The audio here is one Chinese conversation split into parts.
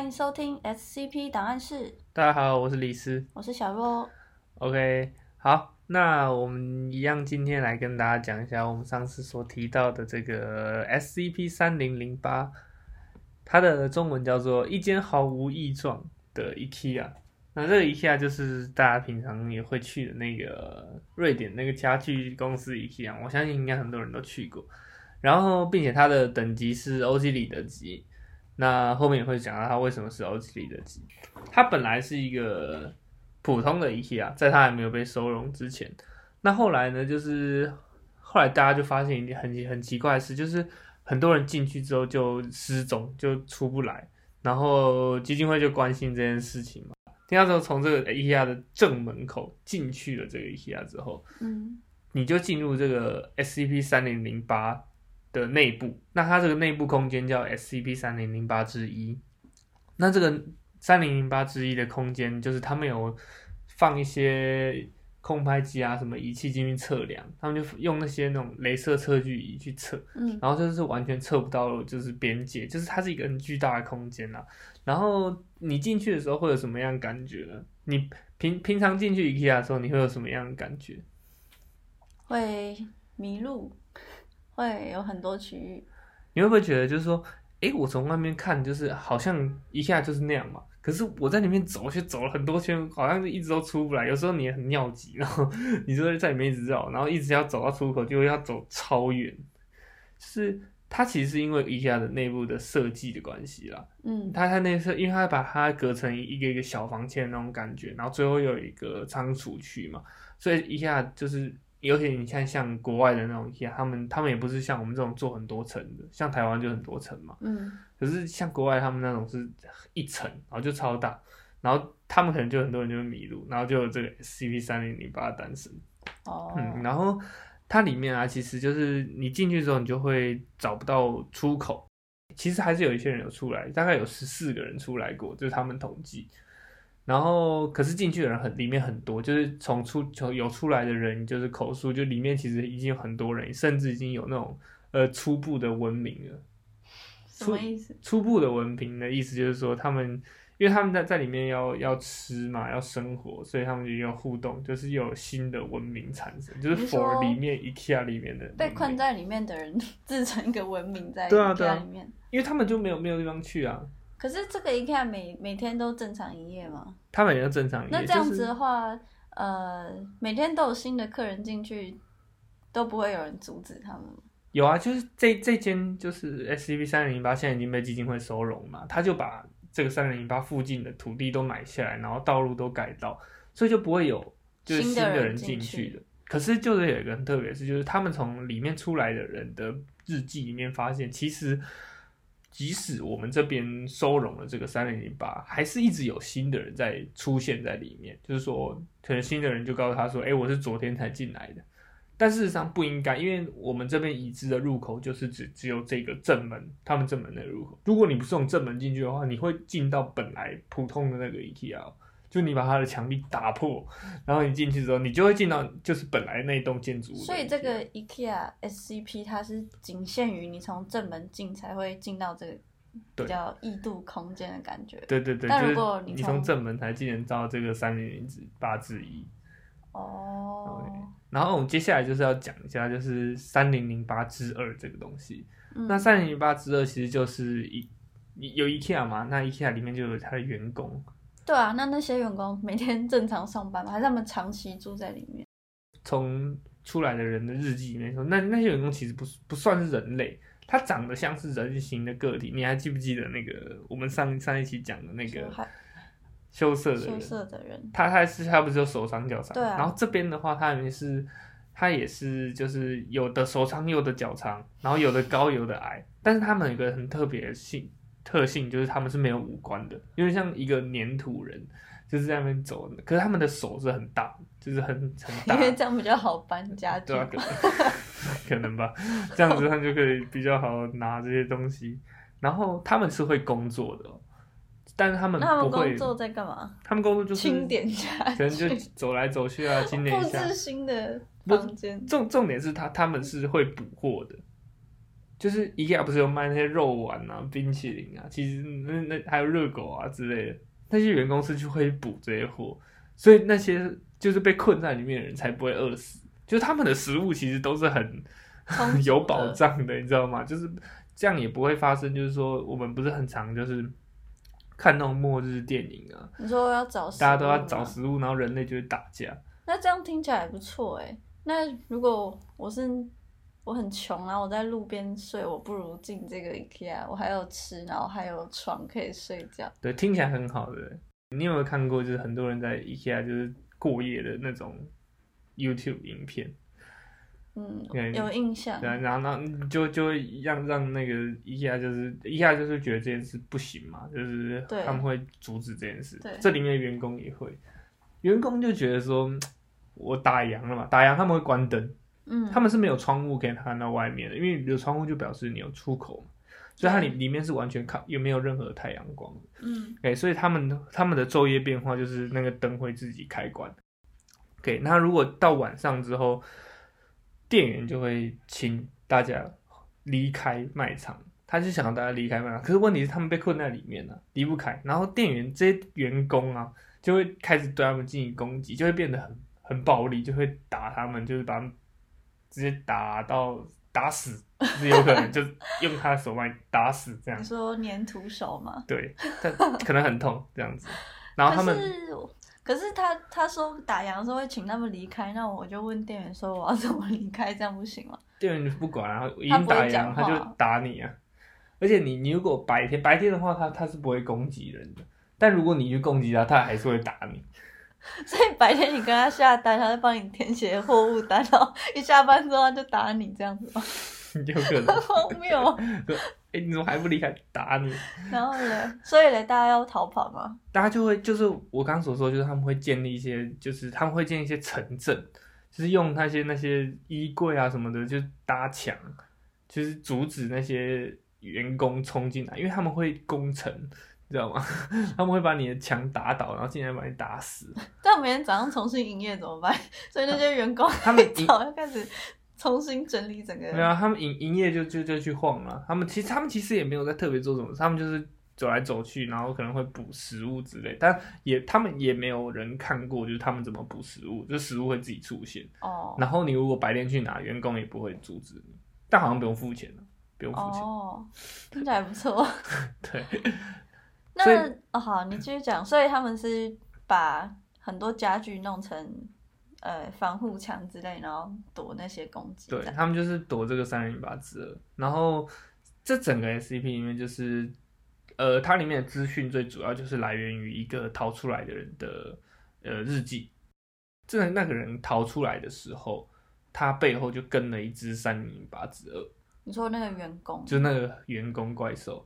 欢迎收听 SCP 档案室，大家好，我是李斯。我是小若。OK，好，那我们一样今天来跟大家讲一下我们上次所提到的这个 SCP 三零零八，它的中文叫做一间毫无异状的 IKEA。那这个 IKEA 就是大家平常也会去的那个瑞典那个家具公司 IKEA，我相信应该很多人都去过。然后，并且它的等级是欧几里得级。那后面也会讲到它为什么是欧几里得级。它本来是一个普通的 IKEA，在它还没有被收容之前。那后来呢，就是后来大家就发现一件很很奇怪的事，就是很多人进去之后就失踪，就出不来。然后基金会就关心这件事情嘛。听到说从这个 IKEA 的正门口进去了这个 IKEA 之后，嗯，你就进入这个 SCP 三零零八的内部。那它这个内部空间叫 SCP 三零零八之一。那这个三零零八之一的空间，就是他们有放一些空拍机啊，什么仪器进去测量，他们就用那些那种镭射测距仪去测，嗯，然后就是完全测不到，就是边界，就是它是一个很巨大的空间啊。然后你进去的时候会有什么样的感觉呢？你平平常进去 IKEA 的时候，你会有什么样的感觉？会迷路，会有很多区域。你会不会觉得就是说，诶，我从外面看就是好像一下就是那样嘛，可是我在里面走，却走了很多圈，好像就一直都出不来。有时候你也很尿急，然后 你就会在里面一直绕，然后一直要走到出口，就要走超远。就是它其实是因为 IKEA 的内部的设计的关系啦，嗯它它那是因为它把它隔成一个一个小房间那种感觉，然后最后有一个仓储区嘛，所以一下就是，尤其你看像国外的那种 IKEA，他们他们也不是像我们这种做很多层的，像台湾就很多层嘛，嗯可是像国外他们那种是一层，然后就超大，然后他们可能就很多人就会迷路，然后就有这个 SCP 三零零八诞生。哦，嗯，然后它里面啊，其实就是你进去之后，你就会找不到出口。其实还是有一些人有出来，大概有十四个人出来过，就是他们统计。然后，可是进去的人很里面很多，就是从出从有出来的人，就是口述，就里面其实已经有很多人，甚至已经有那种呃初步的文明了。什么意思？初步的文凭的意思就是说，他们因为他们在在里面要要吃嘛，要生活，所以他们就要互动，就是有新的文明产生，就是你是说 for 里面 IKEA 里面的被，困在里面的人 自成一个文明在对啊对啊 IKEA 里面。因为他们就没有没有地方去啊，可是这个 IKEA 每每天都正常营业吗？他每天都正常营业，那这样子就是的话，呃，每天都有新的客人进去，都不会有人阻止他们吗？有啊，就是这这间就是 SCP 三零零八，现在已经被基金会收容嘛，他就把这个三零零八附近的土地都买下来，然后道路都改造，所以就不会有就是新的人进去进去的。可是就是有一个很特别的事，就是他们从里面出来的人的日记里面发现，其实即使我们这边收容了这个三零零八，还是一直有新的人在出现在里面。就是说，可能新的人就告诉他说：“哎、我是昨天才进来的。”但事实上不应该，因为我们这边已知的入口就是只只有这个正门，他们正门的入口。如果你不是从正门进去的话，你会进到本来普通的那个 ETL 就你把它的墙壁打破，然后你进去之后，你就会进到就是本来那栋建筑物。所以这个 IKEA SCP 它是仅限于你从正门进才会进到这个对比较异度空间的感觉。对对对，但就是如果你从正门才进得到这个三零零八之一。哦，然后我们接下来就是要讲一下，就是三零零八之二这个东西。嗯那三零零八之二其实就是一有 IKEA 嘛，那 IKEA 里面就有它的员工，对啊，那那些员工每天 正常上班吗？还是他们长期住在里面？从出来的人的日记里面说，那那些员工其实不是不算是人类，他长得像是人形的个体。你还记不记得那个我们上上一期讲的那个羞涩的羞人？涩的人，他他是他不是有手长脚长？对啊然后这边的话，他也是他也是就是有的手长，有的脚长，然后有的高，有的矮。但是他们有一个很特别的性特性，就是他们是没有五官的，因为像一个粘土人，就是在那边走。可是他们的手是很大，就是很很大因，为这样比较好搬家具对。啊，可能 可能吧，这样子他就可以比较好拿这些东西。然后他们是会工作的哦，但是他们那他们不会工，作在干嘛？他们工作就是清点家可能就，走来走去啊，清点一下置。新的房间。重重点是他他们是会补货的，就是 IKEA 不是有卖那些肉丸啊、冰淇淋啊，其实那那还有热狗啊之类的，那些员工是去会补这些货，所以那些就是被困在里面的人才不会饿死，就是他们的食物其实都是很 有保障的，你知道吗？就是这样也不会发生，就是说我们不是很常就是看那种末日电影啊，你说要找食大家都要找食物，然后人类就会打架。那这样听起来还不错哎。那如果我是我很穷，然后我在路边睡，我不如进这个 IKEA，我还有吃，然后还有床可以睡觉。对，听起来很好的。你有没有看过，就是很多人在 IKEA 就是过夜的那种 YouTube 影片？嗯，有印象对。啊，然后然后就就会让让那个 IKEA 就是 IKEA 就是觉得这件事不行嘛，就是他们会阻止这件事对。这里面的员工也会，员工就觉得说，嗯 我打烊了嘛，打烊他们会关灯，嗯，他们是没有窗户可以看到外面的，因为有窗户就表示你有出口嘛，所以它里里面是完全看有没有任何太阳光的。嗯 OK，所以他们他们的昼夜变化就是那个灯会自己开关。OK，那如果到晚上之后，店员就会请大家离开卖场，他就想要大家离开卖场。可是问题是他们被困在里面了、离不开。然后店员这些员工啊，就会开始对他们进行攻击，就会变得很很暴力，就会打他们，就是把他们直接打到打死，是有可能就用他的手把你打死这样你。说粘土手吗？对，但可能很痛这样子。然后他们可是他他说打烊的时候会请他们离开，那我就问店员说我要怎么离开，这样不行吗？店员就不管啊，已他经打烊，他就打你啊。而且你你如果白天白天的话，他他是不会攻击人的，但如果你去攻击他，他还是会打你。所以白天你跟他下单，他就帮你填写货物单，然后一下班之后他就打你这样子吗？有可能，荒谬。哎、你怎么还不离开？打你！然后嘞，所以嘞，大家要逃跑吗？大家就会就是我刚刚所说，就是他们会建立一些，就是他们会建立一些城镇，就是用那些那些衣柜啊什么的，就搭墙，就是阻止那些员工冲进来，因为他们会攻城，你知道吗？他们会把你的墙打倒，然后进来把你打死。这样每天早上重新营业怎么办？所以那些员工他们一早要开始重新整理整个。没有啊，他们营营业就就就去晃了。他们其实他们其实也没有在特别做什么，他们就是走来走去，然后可能会补食物之类，但也他们也没有人看过，就是他们怎么补食物，就食物会自己出现。哦然后你如果白天去拿，员工也不会阻止你，但好像不用付钱了，不用付钱。哦，听起来不错。对，那哦好，你继续讲。所以他们是把很多家具弄成呃防护墙之类，然后躲那些攻击。对他们就是躲这个三零八之二，然后这整个 SCP 里面就是，呃，它里面的资讯最主要就是来源于一个逃出来的人的呃日记。这那个人逃出来的时候，他背后就跟了一只三零八之二，你说那个员工，就那个员工怪兽。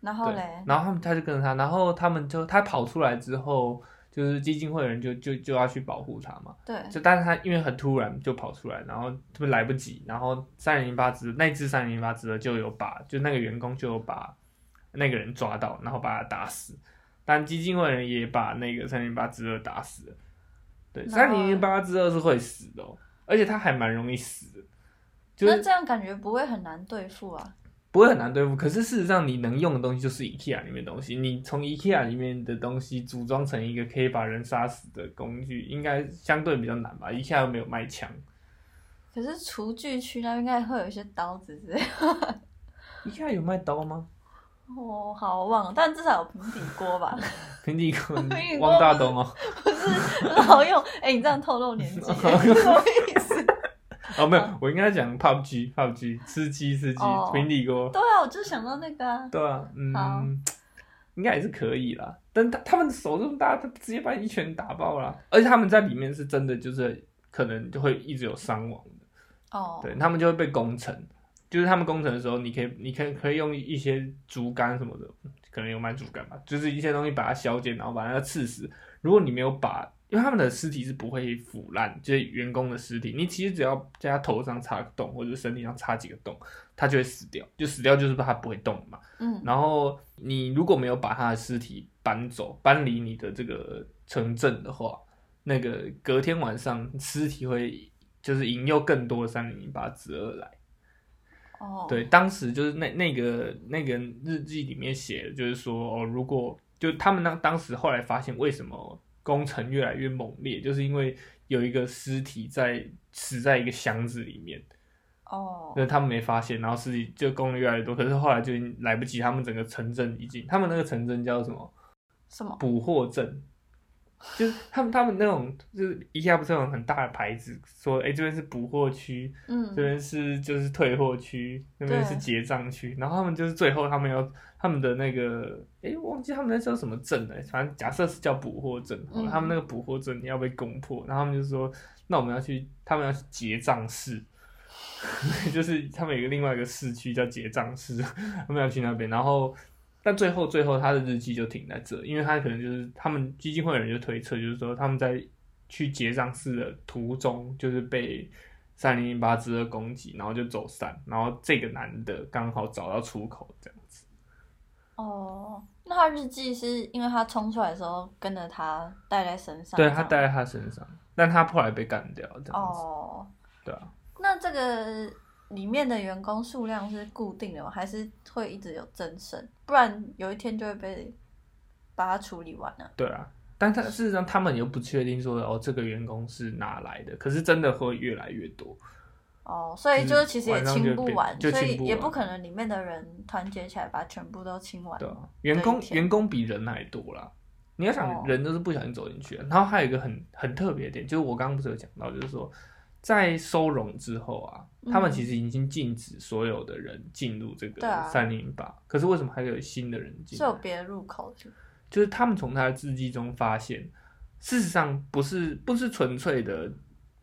对然后嘞，，然后他们他就跟着他，然后他们就他跑出来之后，就是基金会的人就就就要去保护他嘛。对，就但是他因为很突然就跑出来，然后特别来不及，然后三零零八只那只三零零八只的就有把就那个员工就有把那个人抓到，然后把他打死，但基金会的人也把那个三零零八只二打死了。对，那三零零八只二是会死的、哦，而且他还蛮容易死的，就是那这样感觉不会很难对付啊。不会很难对付。可是事实上，你能用的东西就是 IKEA 里面的东西，你从 IKEA 里面的东西组装成一个可以把人杀死的工具，应该相对比较难吧？IKEA 又没有卖枪。可是厨具区那边应该会有一些刀子之类。IKEA 有卖刀吗？哦，好，忘了，但至少有平底锅吧？平底锅 汪大东哦，不是很好用。哎、你这样透露年纪，什么意思？哦没有，我应该讲 PUBG，PUBG 吃鸡吃鸡哦平底锅，对啊，我就想到那个啊。对啊，好嗯，应该也是可以啦。但他他们手这么大，他直接把你一拳打爆了，而且他们在里面是真的就是可能就会一直有伤亡的，哦，对他们就会被攻城。就是他们攻城的时候，你可以，你可以可以用一些竹竿什么的，可能有卖竹竿吧，就是一些东西把它削尖，然后把那个刺死。如果你没有把，因为他们的尸体是不会腐烂，就是员工的尸体，你其实只要在他头上插个洞，或者身体上插几个洞，他就会死掉。就死掉就是他不会动嘛。嗯，然后你如果没有把他的尸体搬走，搬离你的这个城镇的话，那个隔天晚上尸体会就是引诱更多的三零零八之二来。哦，对，当时就是那那个那个日记里面写的，就是说哦，如果就他们那当时后来发现，为什么工程越来越猛烈，就是因为有一个尸体在死在一个箱子里面，哦，那他们没发现，然后尸体就攻的越来越多，可是后来就已经来不及，他们整个城镇已经，他们那个城镇叫什么？什么？捕获镇。就是他们，他们那种就是一下不是有很大的牌子说，哎、这边是补货区，嗯这，边是就是退货区，那边是结账区，然后他们就是最后他们要他们的那个，诶，忘记他们那叫什么镇了，反正假设是叫补货镇，嗯他们那个捕获镇要被攻破，然后他们就说，那我们要去，他们要去结账室，就是他们有一个另外一个市区叫结账室，他们要去那边，然后。但最后，最后他的日记就停在这，因为他可能就是他们基金会的人就推测，就是说他们在去结账室的途中，就是被三零零八之的攻击，然后就走散，然后这个男的刚好找到出口，这样子。哦，那他日记是因为他冲出来的时候跟着他带在身上，对他带在他身上，但他后来被干掉，这样子。哦，对啊，那这个里面的员工数量是固定的吗？还是会一直有增生？不然有一天就会被把它处理完了。对啊。但他事实上，他们又不确定说哦，这个员工是哪来的，可是真的会越来越多。哦，所以就是其实也清不完，所以也不可能里面的人团结起来把全部都清完。对啊，员工员工比人还多啦。你要想哦，人都是不小心走进去的。然后还有一个很很特别的点，就是我刚刚不是有讲到，就是说在收容之后啊，他们嗯其实已经禁止所有的人进入这个对啊三零八，可是为什么还有新的人进来？是有别的入口就是他们从他的字迹中发现，事实上不是不是纯粹的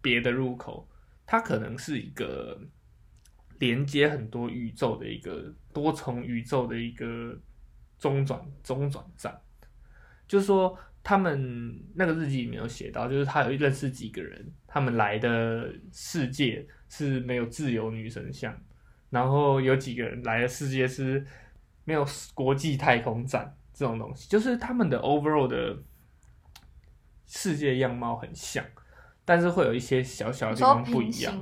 别的入口，它可能是一个连接很多宇宙的一个多重宇宙的一个中转中转站。就是说，他们那个日记里面有写到，就是他有认识几个人，他们来的世界是没有自由女神像，然后有几个人来的世界是没有国际太空站这种东西，就是他们的 overall 的世界样貌很像，但是会有一些小小的地方不一样。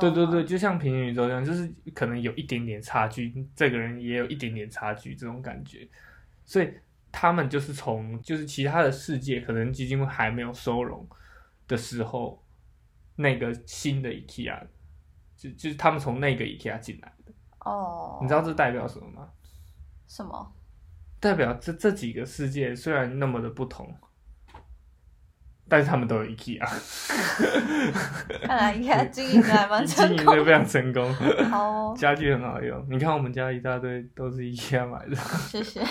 对对对，就像平行宇宙一样，就是可能有一点点差距，这个人也有一点点差距，这种感觉。所以他们就是从就是其他的世界，可能基金会还没有收容的时候，那个新的 IKEA，就就是他们从那个 IKEA 进来的。哦，你知道这代表什么吗？什么？代表这这几个世界虽然那么的不同，但是他们都有 IKEA，看来应该经营的还蛮成功营的非常成功，好哦，家具很好用。你看我们家一大堆都是 IKEA 买的，谢谢。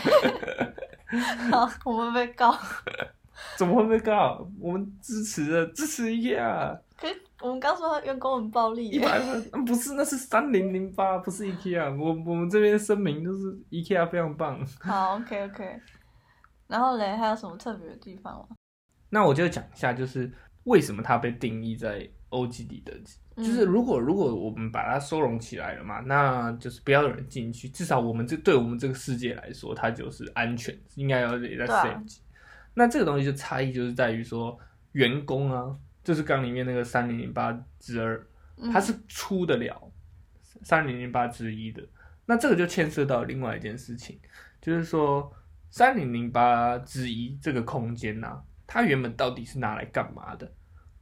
好，我们被告。怎么会被告？我们支持的支持 IKEA，可是我们刚说员工很暴力耶，一百不是那是三零零八，不是 IKEA。我我们这边声明就是 IKEA 非常棒。好，OK OK。然后嘞，还有什么特别的地方吗？那我就讲一下，就是为什么它被定义在欧几里得级。嗯就是如果如果我们把它收容起来了嘛，那就是不要有人进去，至少我们这对我们这个世界来说，它就是安全，应该要也在对啊 safe 级。那这个东西就差异就是在于说，员工啊，就是刚里面那个三零零八之二，嗯它是出得了三零零八之一的。那这个就牵涉到另外一件事情，就是说三零零八之一这个空间呐、它原本到底是拿来干嘛的？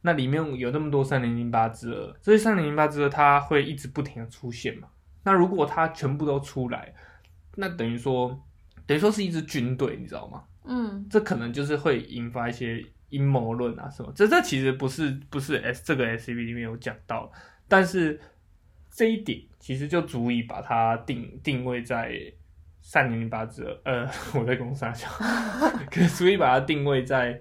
那里面有那么多三零零八之二，所以三零零八之二它会一直不停的出现嘛。那如果它全部都出来，那等于说等于说是一支军队，你知道吗？嗯这可能就是会引发一些阴谋论啊什么。这这其实不是不是 S 这个 S C B 里面有讲到，但是这一点其实就足以把它定定位在三零零八之二。呃，我在攻杀小，可足以把它定位在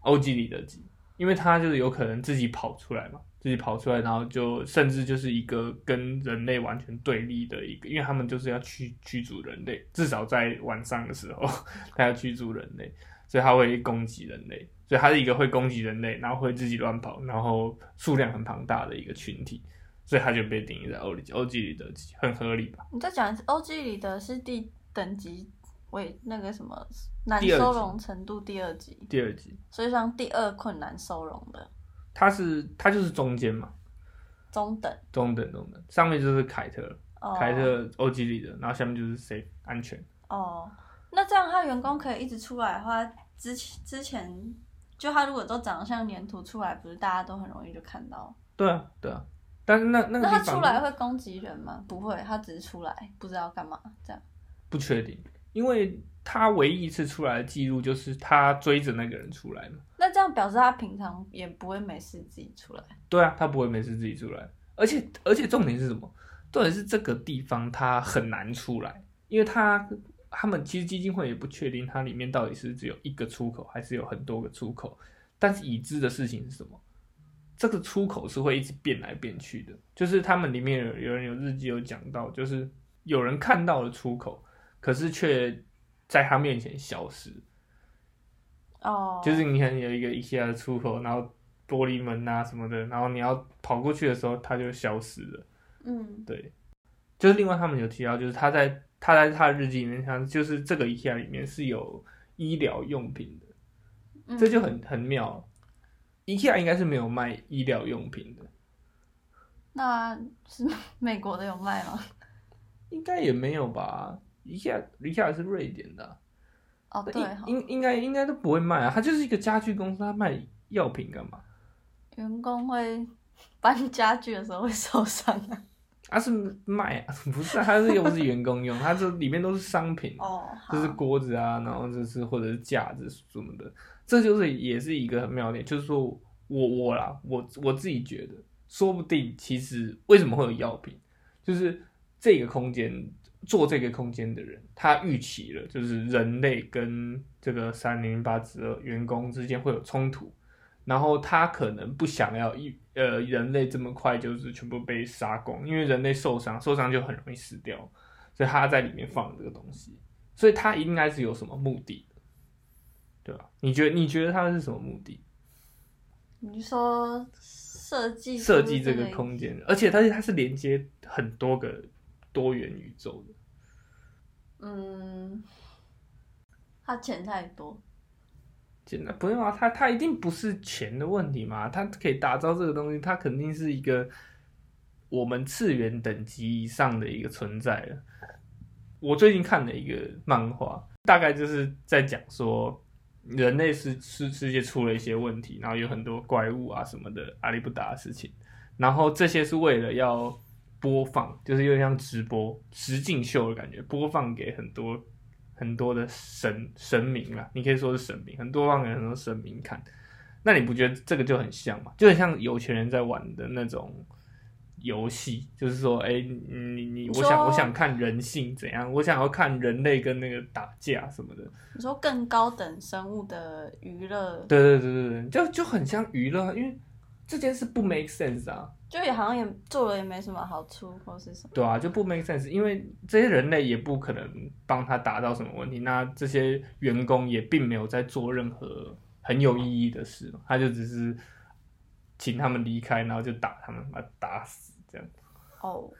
欧几里得级，因为它就是有可能自己跑出来嘛。自己跑出来，然后就甚至就是一个跟人类完全对立的一个，因为他们就是要驱驱逐人类，至少在晚上的时候，他要驱逐人类，所以他会攻击人类，所以他是一个会攻击人类，然后会自己乱跑，然后数量很庞大的一个群体，所以它就被定义在欧里欧几里得级，很合理吧？你再讲一次，OG 里的是第等级为那个什么难收容程度第二级，第二级，所以像第二困难收容的它是它就是中间嘛，中等。中等中等，上面就是凯特，哦凯特欧几里的，然后下面就是 safe 安全。哦，那这样他员工可以一直出来的话，之前之前就他如果都长得像粘土出来，不是大家都很容易就看到？对啊，对啊，但是那那个那他出来会攻击人吗？不会，他只是出来不知道干嘛这样。不确定，因为他唯一一次出来的记录就是他追着那个人出来嘛。那这样表示他平常也不会没事自己出来。对啊，他不会没事自己出来，而且而且重点是什么？重点是这个地方他很难出来，因为他他们其实基金会也不确定它里面到底是只有一个出口，还是有很多个出口。但是已知的事情是什么？这个出口是会一直变来变去的，就是他们里面有有人有日记有讲到，就是有人看到了出口，可是却在他面前消失。哦，就是你可能有一个 IKEA 的出口，然后玻璃门啊什么的，然后你要跑过去的时候，它就消失了。嗯对，就是另外他们有提到，就是他在他在他的日记里面，像就是这个 IKEA 里面是有医疗用品的，嗯，这就很很妙。IKEA 应该是没有卖医疗用品的，那是美国的有卖吗？应该也没有吧？IKEA IKEA 是瑞典的啊、哦，对哈，应应应该应该都不会卖啊，它就是一个家具公司，它卖药品干嘛？员工会搬家具的时候会受伤啊。它是卖啊，不是啊，它是又不是员工用，它这里面都是商品，哦，好就是锅子啊，然后就是或者是架子什么的，这就是也是一个很妙点，就是说我我啦，我我自己觉得，说不定其实为什么会有药品，就是这个空间做这个空间的人，他预期了，就是人类跟这个三零八之二员工之间会有冲突，然后他可能不想要一呃人类这么快就是全部被杀光，因为人类受伤受伤就很容易死掉，所以他在里面放这个东西，所以他应该是有什么目的的，对吧？你觉得你觉得他是什么目的？你说设计设计这个空间，而且它它是连接很多个多元宇宙的，嗯，他钱太多，简单不用啊，它它一定不是钱的问题嘛，它可以打造这个东西，它肯定是一个我们次元等级以上的一个存在了。我最近看了一个漫画，大概就是在讲说人类是世世界出了一些问题，然后有很多怪物啊什么的阿里不达的事情，然后这些是为了要播放，就是有点像直播实境秀的感觉，播放给很多很多的神神明啦，你可以说是神明，很多让人很多神明看。那你不觉得这个就很像吗？就很像有钱人在玩的那种游戏，就是说，哎、你你你，我想我想看人性怎样，我想要看人类跟那个打架什么的。你说更高等生物的娱乐，对对对对对，就就很像娱乐，因为这件事不 make sense 啊。就也好像也做了也没什么好处或是什么。对啊，就不 make sense，因为这些人类也不可能帮他达到什么问题，那这些员工也并没有在做任何很有意义的事，他就只是请他们离开，然后就打他们，把他打死这样。哦，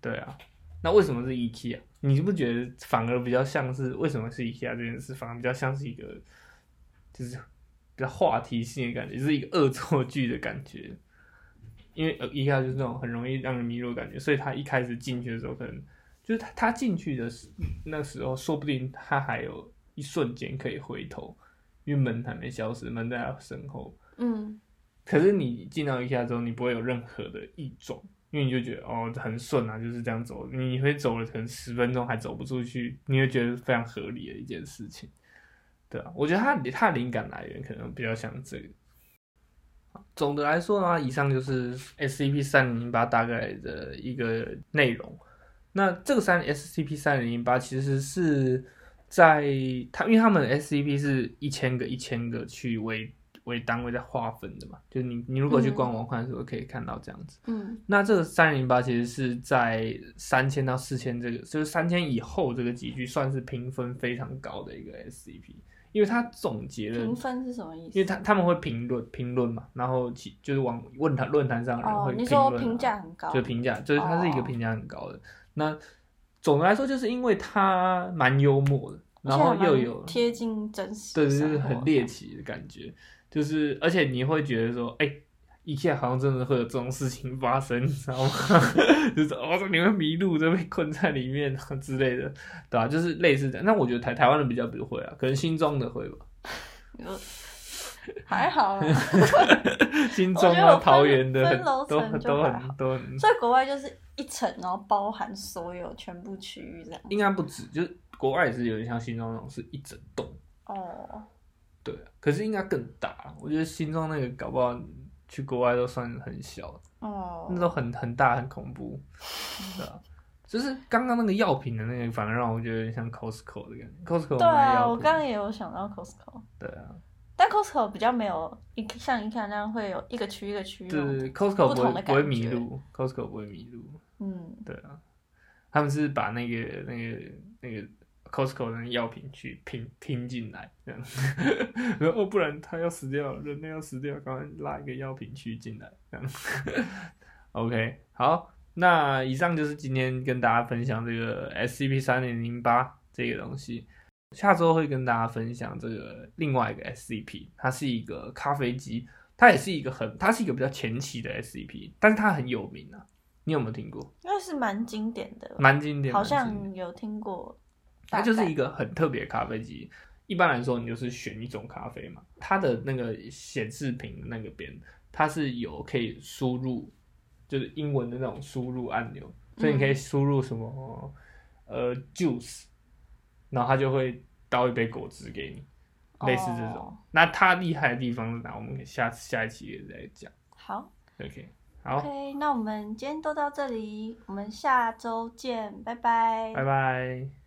对啊，那为什么是 IKEA？你不觉得反而比较像是为什么是 IKEA 这件事，反而比较像是一个就是比较话题性的感觉，就是一个恶作剧的感觉。因为呃 IKEA 就是那种很容易让人迷路的感觉，所以他一开始进去的时候，可能就是他他进去的时那时候，说不定他还有一瞬间可以回头，因为门还没消失，门在他身后。嗯，可是你进到 IKEA 之后，你不会有任何的异状，因为你就觉得哦很顺啊，就是这样走。你会走了可能十分钟还走不出去，你会觉得非常合理的一件事情。对啊，我觉得他他灵感来源可能比较像这个。好总的来说呢，以上就是 SCP 三零零八大概的一个内容。那这个三 SCP 三零零八其实是在它，因为他们 SCP 是一千个一千个去为为单位在划分的嘛，就是你你如果去嗯官网看的时候可以看到这样子。嗯，那这个三零八其实是在三千到四千这个，就是三千以后这个集聚算是评分非常高的一个 SCP，因为他总结了评分是什么意思？因为他他们会评论评论嘛，然后其就是往论坛论坛上哦会，评你说评价很高，就评价，就是他是一个哦评价很高的。那总的来说，就是因为他蛮幽默的，然后又有贴近真实对，就是很猎奇的感觉，就是而且你会觉得说，哎、，IKEA 好像真的会有这种事情发生，你知道吗？就是哦，你会迷路，就被困在里面之类的，对吧、就是类似的。那我觉得台台湾人比较不会啊，可能新庄的会吧。还好啦，新庄啊、桃园的分楼都都层就还很都很，所以国外就是一层，然后包含所有全部区域这样。应该不止，就是国外也是有点像新庄那种，是一整栋。哦，对啊，可是应该更大。我觉得新庄那个搞不好去国外都算很小，哦，那都很很大很恐怖，对啊。就是刚刚那个药品的那个，反而让我觉得有点像 Costco 的感觉。Costco 对啊，我刚刚也有想到 Costco，对啊，但 Costco 比较没有一像一看那样会有一个区一个区。对对对，Costco 不会不会迷路，Costco 不会迷路，嗯，对啊。他们是把那个那个那个 Costco 的药品去拼拼进来，这样，然后哦，不然他要死掉了，人类要死掉，赶快拉一个药品区进来，这样。OK，好，那以上就是今天跟大家分享这个 SCP 三零零八这个东西。下周会跟大家分享这个另外一个 SCP，它是一个咖啡机，它也是一个很，它是一个比较前期的 SCP，但是它很有名啊。你有没有听过？应该是蛮经典的，蛮经典，好蛮经典像有听过。它就是一个个很特别的咖啡机。一般来说，你就是选一种咖啡嘛，它的那个显示屏那个边，它是有可以输入，就是英文的那种输入按钮，所以你可以输入什么、呃 juice，然后它就会倒一杯果汁给你，类似这种。哦那它厉害的地方是哪？我们下下一期也再讲。好 OK，好，，OK，那我们今天都到这里，我们下周见，拜拜拜拜。